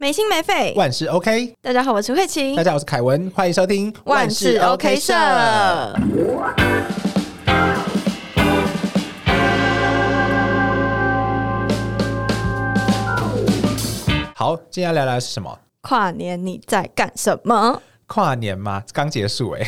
没心没肺。万事 OK，大家好，我是慧琴大。家好，我是凯文，欢迎收听万事 OK 社。好，今天要聊聊的是什么？跨年你在干什么？跨年吗？刚结束哎、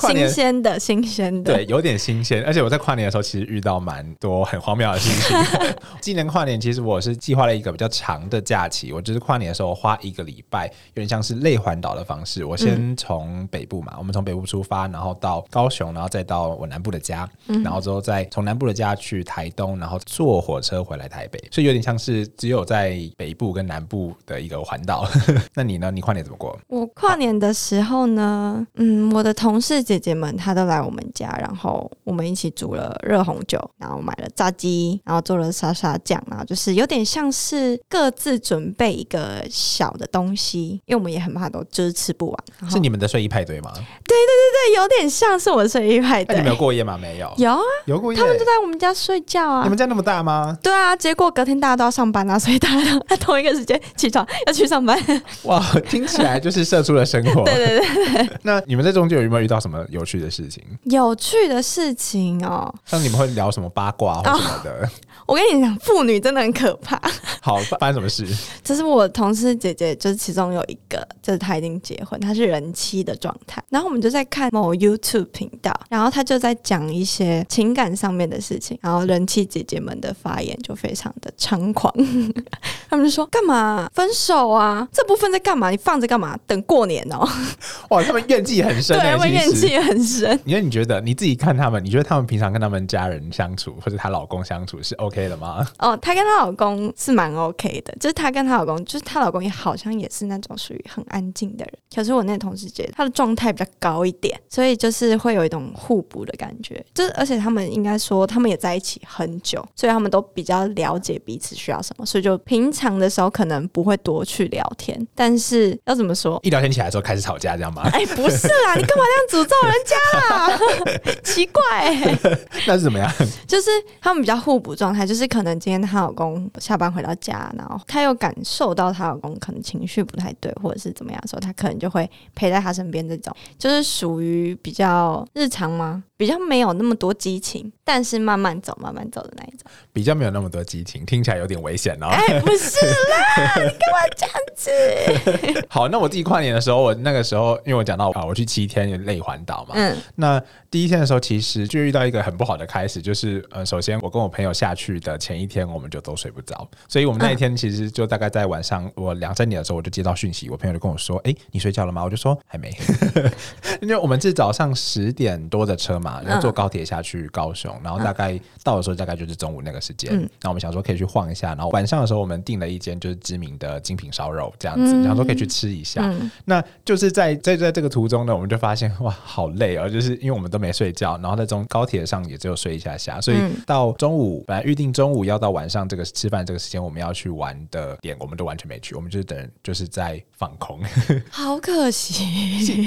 跨新鲜的，新鲜的。对，有点新鲜，而且我在跨年的时候其实遇到蛮多很荒谬的事情。今年跨年其实我是计划了一个比较长的假期，我就是跨年的时候花一个礼拜，有点像是内环岛的方式。我先从北部嘛，我们从北部出发，然后到高雄，然后再到我南部的家，然后之后再从南部的家去台东，然后坐火车回来台北，所以有点像是只有在北部跟南部的一个环岛。那你呢？你跨年怎么过？我跨年的时候呢，嗯，我的同事姐姐们她都来我们家，然后我们一起煮了热红酒，然后买了炸鸡，然后做了沙沙酱，然后就是有点像是各自准备一个小的东西，因为我们也很怕都就是吃不完。是你们的睡衣派对吗？对对对对，有点像是我的睡衣派对那你。们有过夜吗？没有，有啊，有过夜。他们就在我们家睡觉啊你。们家那么大吗？对啊，结果隔天大家都要上班啊，所以大家都在同一个时间起床要去上班。哇，听起来就是社畜的生活。对对对，那你们在中间有没有遇到什么有趣的事情？有趣的事情哦，像你们会聊什么八卦或什么的？我跟你讲，妇女真的很可怕。好，发发生什么事？这是我同事姐姐，就是其中有一个，就是她已经结婚，她是人妻的状态。然后我们就在看某 YouTube 频道，然后她就在讲一些情感上面的事情，然后人妻姐姐们的发言就非常的猖狂，他们就说干嘛分手啊？这部分在干嘛？你放着干嘛？等过年哦。哇，他们怨气很深、对，欸，他们怨气很深。因为你觉得你自己看他们，你觉得他们平常跟他们家人相处，或者她老公相处是 OK 的吗？哦，她跟她老公是蛮 OK 的，就是她跟她老公，就是她老公也好像也是那种属于很安静的人。可是我那同事觉得，她的状态比较高一点，所以就是会有一种互补的感觉。就是而且他们应该说，他们也在一起很久，所以他们都比较了解彼此需要什么，所以就平常的时候可能不会多去聊天，但是要怎么说？一聊天起来之后开始吵架，这样吗？哎，不是啦，你干嘛这样诅咒人家啊？奇怪、那是怎么样？就是他们比较互补状态，就是可能今天她老公下班回到家，然后她又感受到她老公可能情绪不太对，或者是怎么样的时候，她可能就会陪在他身边。这种 就是属于比较日常吗？比较没有那么多激情，但是慢慢走、慢慢走的那一种。比较没有那么多激情，听起来有点危险哦。哎、不是啦，你干嘛这样子？好，那我自己跨年的时候，我那个时候因为我讲到啊，我去七天累环岛嘛，嗯。那第一天的时候，其实就遇到一个很不好的开始，就是呃，首先我跟我朋友下去的前一天，我们就都睡不着，所以我们那一天其实就大概在晚上我两三点的时候，我就接到讯息，我朋友就跟我说：“哎、你睡觉了吗？”我就说还没，因为我们是早上十点多的车嘛，然后坐高铁下去高雄，然后大概到的时候大概就是中午那个时间，嗯。那我们想说可以去晃一下，然后晚上的时候我们订了一间就是知名的精品烧肉这样子，嗯想说可以去吃一下，嗯那就是在在在这个途中呢，我们就发现哇，好累哦，就是因为我们都没睡觉，然后在中高铁上也只有睡一下下，所以嗯到中午本来预定中午要到晚上这个吃饭这个时间我们要去玩的点，我们都完全没去，我们就是等就是在放空。好可惜。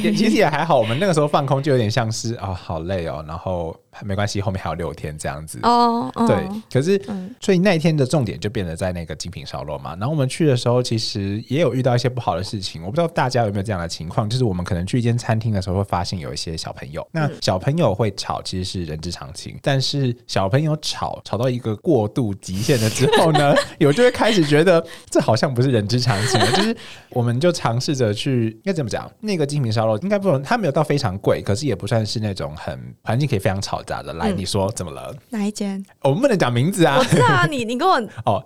也其实也还好，我们那个时候放空就有点像是啊、好累哦，然后没关系，后面还有六天这样子。哦，哦对，可是、嗯所以那一天的重点就变得在那个精品烧肉嘛。然后我们去的时候，其实也有遇到一些不好的事情。我不知道大家有没有这样的情况，就是我们可能去一间餐厅的时候，会发现有一些小朋友。那小朋友会吵，其实是人之常情。但是小朋友吵吵到一个过度极限了之后呢，有就会开始觉得这好像不是人之常情了。就是我们就尝试着去，应该怎么讲？那个精品烧肉应该不能，它没有到非常贵，可是也不算是那种很环境可以非常嘈杂的。来，嗯你说怎么了？哪一间？我们不能讲名字啊我。知道啊，你 你跟我哦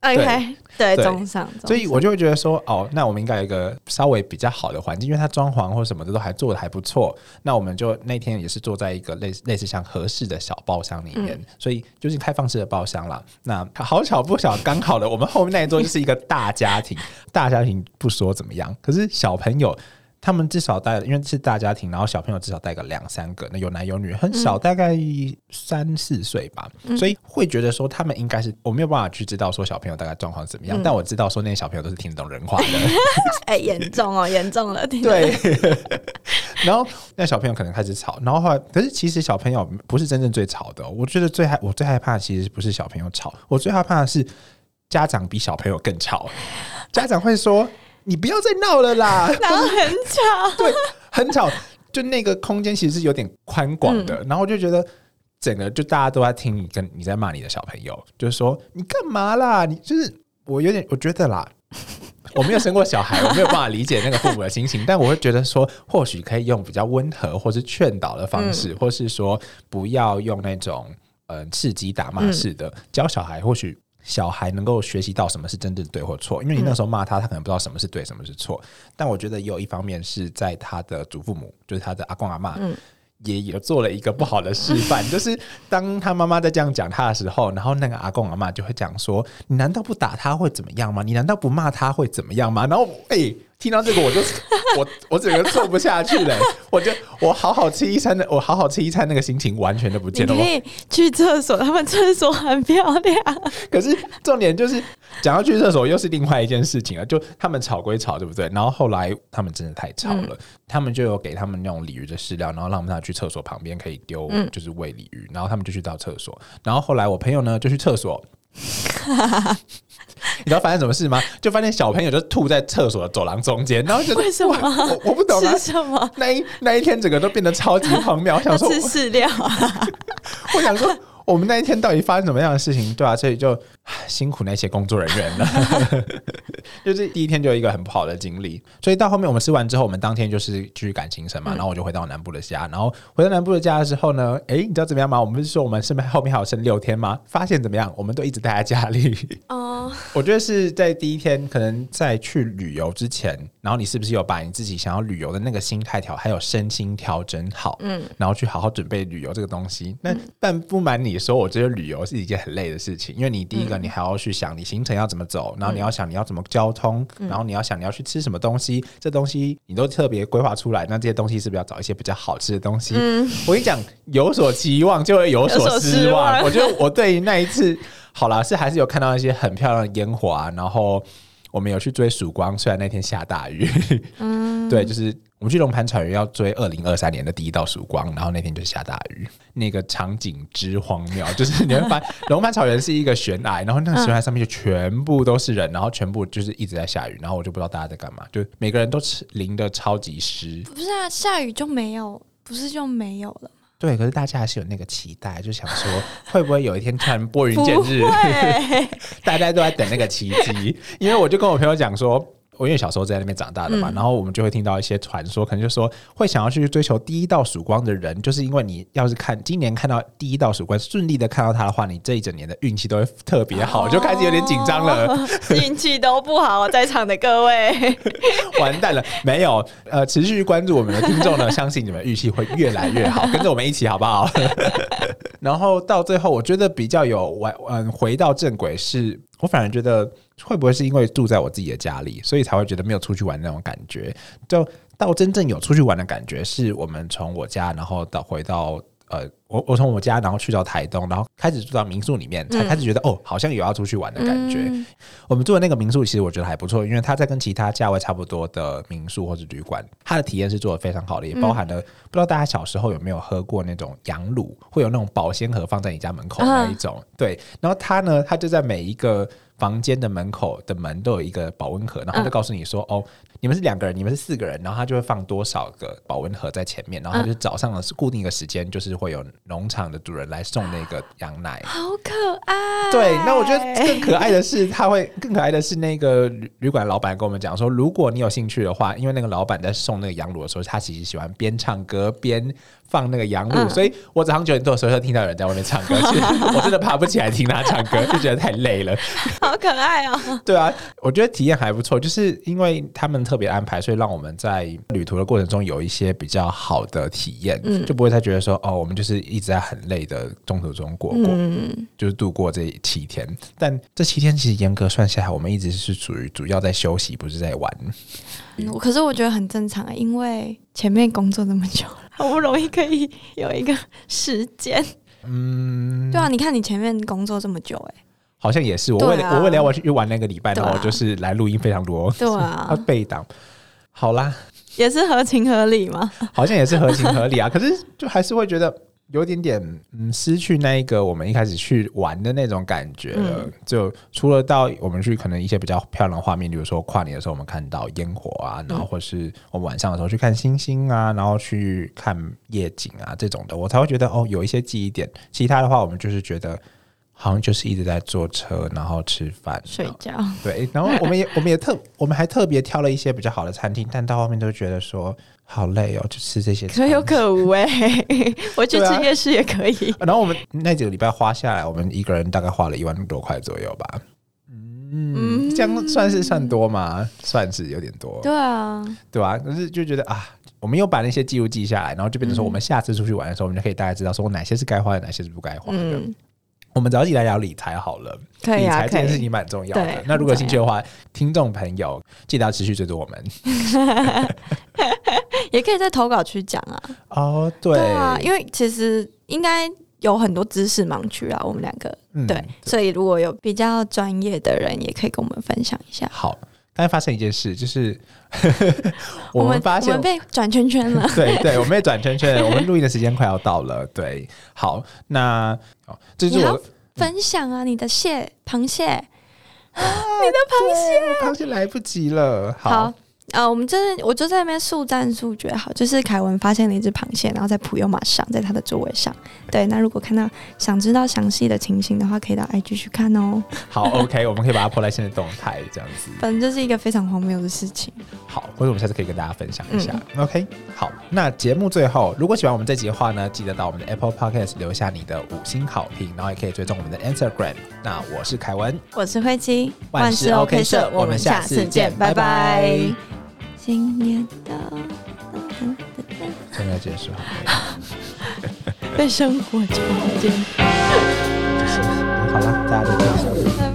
OK，对，对中上，所以我就会觉得说，哦，那我们应该有一个稍微比较好的环境，因为它装潢或什么的都还做的还不错。那我们就那天也是坐在一个类似类似像合适的小包厢里面，所以就是开放式的包厢了。那好巧不巧，刚好的我们后面那一桌就是一个大家庭，大家庭不说怎么样，可是小朋友。他们至少带，因为是大家庭，然后小朋友至少带个两三个，那有男有女，很少，大概三四岁吧，所以会觉得说他们应该是我没有办法去知道说小朋友大概状况怎么样，但我知道说那些小朋友都是听得懂人话的，哎，严重哦，严重了，听对。然后那小朋友可能开始吵，然后后来，可是其实小朋友不是真正最吵的哦、我觉得最害我最害怕的其实不是小朋友吵，我最害怕的是家长比小朋友更吵，家长会说：“你不要再闹了啦！” 然后很吵，对，很吵。就那个空间其实是有点宽广的，然后我就觉得整个就大家都在听你跟你在骂你的小朋友，就是说你干嘛啦？你就是我有点我觉得啦，我没有生过小孩，我没有办法理解那个父母的心情，但我会觉得说，或许可以用比较温和或是劝导的方式，或是说不要用那种嗯刺激打骂式的教小孩，或许。小孩能够学习到什么是真正对或错，因为你那时候骂他，他可能不知道什么是对，什么是错。但我觉得也有一方面是在他的祖父母，就是他的阿公阿妈，也有做了一个不好的示范，就是当他妈妈在这样讲他的时候，然后那个阿公阿妈就会讲说：“你难道不打他会怎么样吗？你难道不骂他会怎么样吗？”然后，哎。听到这个，我就我 我整个做不下去了。我就我好好吃一餐的，我好好吃一餐那个心情完全都不见了。可以去厕所，他们厕所很漂亮。可是重点就是讲到去厕所，又是另外一件事情了。就他们吵归吵，对不对？然后后来他们真的太吵了，他们就有给他们那种鲤鱼的饲料，然后让他们去厕所旁边可以丢，就是喂鲤鱼。然后他们就去到厕所。然后后来我朋友呢就去厕所。你知道发生什么事吗？就发现小朋友就吐在厕所的走廊中间，然后就为什么？我我不懂啊，什么？那一那一天整个都变得超级荒谬。我想说是饲料，我想说。我们那一天到底发生什么样的事情，对啊，所以就辛苦那些工作人员了。就是第一天就有一个很不好的经历，所以到后面我们吃完之后，我们当天就是继续赶行程嘛，然后我就回到南部的家，然后回到南部的家的时候呢，哎，你知道怎么样吗？我们不是说我们是后面还有剩六天吗？发现怎么样？我们都一直待在家里。哦，我觉得是在第一天，可能在去旅游之前，然后你是不是有把你自己想要旅游的那个心态调，还有身心调整好，嗯，然后去好好准备旅游这个东西。那但不瞒你。说，我觉得旅游是一件很累的事情，因为你第一个，你还要去想你行程要怎么走，然后你要想你要怎么交通，然后你要想你要去吃什么东西，这东西你都特别规划出来，那这些东西是不是要找一些比较好吃的东西？我跟你讲，有所期望就会 有所失望。我觉得我对那一次，好了，是还是有看到一些很漂亮的烟花，然后我们有去追曙光，虽然那天下大雨，嗯，对，就是。我们去龙盘草原要追二零二三年的第一道曙光，然后那天就下大雨，那个场景之荒谬，就是你会发现 龙盘草原是一个悬崖，然后那个悬崖上面就全部都是人，然后全部就是一直在下雨，然后我就不知道大家在干嘛，就每个人都淋的超级湿。不是啊，下雨就没有，不是就没有了吗？对，可是大家还是有那个期待，就想说 会不会有一天突然拨云见日？大家都在等那个奇迹，因为我就跟我朋友讲说。我因为小时候在那边长大的嘛，然后我们就会听到一些传说，可能就说会想要去追求第一道曙光的人，就是因为你要是看今年看到第一道曙光顺利的看到它的话，你这一整年的运气都会特别好，就开始有点紧张了。运气都不好，在场的各位，完蛋了！没有，呃，持续关注我们的听众呢，相信你们运气会越来越好，跟着我们一起好不好？然后到最后，我觉得比较有完，嗯，回到正轨是。我反而觉得会不会是因为住在我自己的家里，所以才会觉得没有出去玩那种感觉。就到真正有出去玩的感觉，是我们从我家，然后到回到。呃，我我从我家，然后去到台东，然后开始住到民宿里面，才开始觉得哦，好像有要出去玩的感觉。我们住的那个民宿其实我觉得还不错，因为它在跟其他价位差不多的民宿或者旅馆，它的体验是做的非常好的，也包含了不知道大家小时候有没有喝过那种羊乳，会有那种保鲜盒放在你家门口那一种。对，然后它呢，它就在每一个房间的门口的门都有一个保温盒，然后就告诉你说哦。你们是两个人，你们是四个人，然后他就会放多少个保温盒在前面，然后就早上的是固定一个时间，就是会有农场的主人来送那个羊奶，好可爱。对，那我觉得更可爱的是，他会更可爱的是那个旅旅馆老板跟我们讲说，如果你有兴趣的话，因为那个老板在送那个羊乳的时候，他其实喜欢边唱歌边。放那个羊乳，所以我早上九点多的时候就听到有人在外面唱歌，其实我真的爬不起来听他唱歌，就觉得太累了。好可爱哦！对啊，我觉得体验还不错，就是因为他们特别安排，所以让我们在旅途的过程中有一些比较好的体验，就不会再觉得说哦，我们就是一直在很累的中途中过过，就是度过这七天。但这七天其实严格算下来，我们一直是属于主要在休息，不是在玩。可是我觉得很正常啊，因为前面工作那么久了，好不容易可以有一个时间。嗯，对啊，你看你前面工作这么久，哎，好像也是。我为了我为了要去玩那个礼拜，然后就是来录音非常多，对啊，背档。好啦，也是合情合理嘛？好像也是合情合理啊。可是就还是会觉得有点点嗯失去那一个我们一开始去玩的那种感觉了。嗯就除了到我们去可能一些比较漂亮的画面，比如说跨年的时候我们看到烟火啊，然后或是我们晚上的时候去看星星啊，然后去看夜景啊这种的，我才会觉得哦有一些记忆点。其他的话，我们就是觉得好像就是一直在坐车，然后吃饭、睡觉。对，然后我们也我们也特我们还特别挑了一些比较好的餐厅，但到后面都觉得说好累哦，就吃这些可有可无哎、我去吃夜市也可以。然后我们那几个礼拜花下来，我们一个人大概花了一万多块左右吧。嗯，这样算是算多吗？算是有点多，对啊，对吧、可是就觉得啊，我们又把那些记录记下来，然后就变成说，嗯我们下次出去玩的时候，我们就可以大概知道说我哪些是该花的，哪些是不该花的。嗯，我们早起来聊理财好了，理可以啊，可以。财这件事情蛮重要的。那如果有兴趣的话，听众朋友记得要持续追着我们。也可以在投稿区讲啊。哦，对，啊，因为其实应该有很多知识盲区啊，我们两个、嗯对，所以如果有比较专业的人，也可以跟我们分享一下。好。刚才发生一件事，就是 我们们发现我们被转圈圈了。对对，我们被转圈圈了，我们录音的时间快要到了。对，好，那哦，这是我分享啊，你的蟹，螃蟹。你的螃蟹，螃蟹来不及了。好，好，呃，我们就是我就在那边速战速决，好，就是凯文发现了一只螃蟹，然后在普悠马上，在他的座位上。对，那如果看到想知道详细的情形的话，可以到 IG 去看哦。好，OK，我们可以把它破在现在动态这样子。反正这是一个非常荒谬的事情。好，或者我们下次可以跟大家分享一下。OK，好，那节目最后，如果喜欢我们这集的话呢，记得到我们的 Apple Podcast 留下你的五星好评，然后也可以追踪我们的 Instagram。那我是凯文，我是慧琪，万事 OK 社我们下次见拜拜新年到，现 在结束好被生活囚禁。好了，大家再见。拜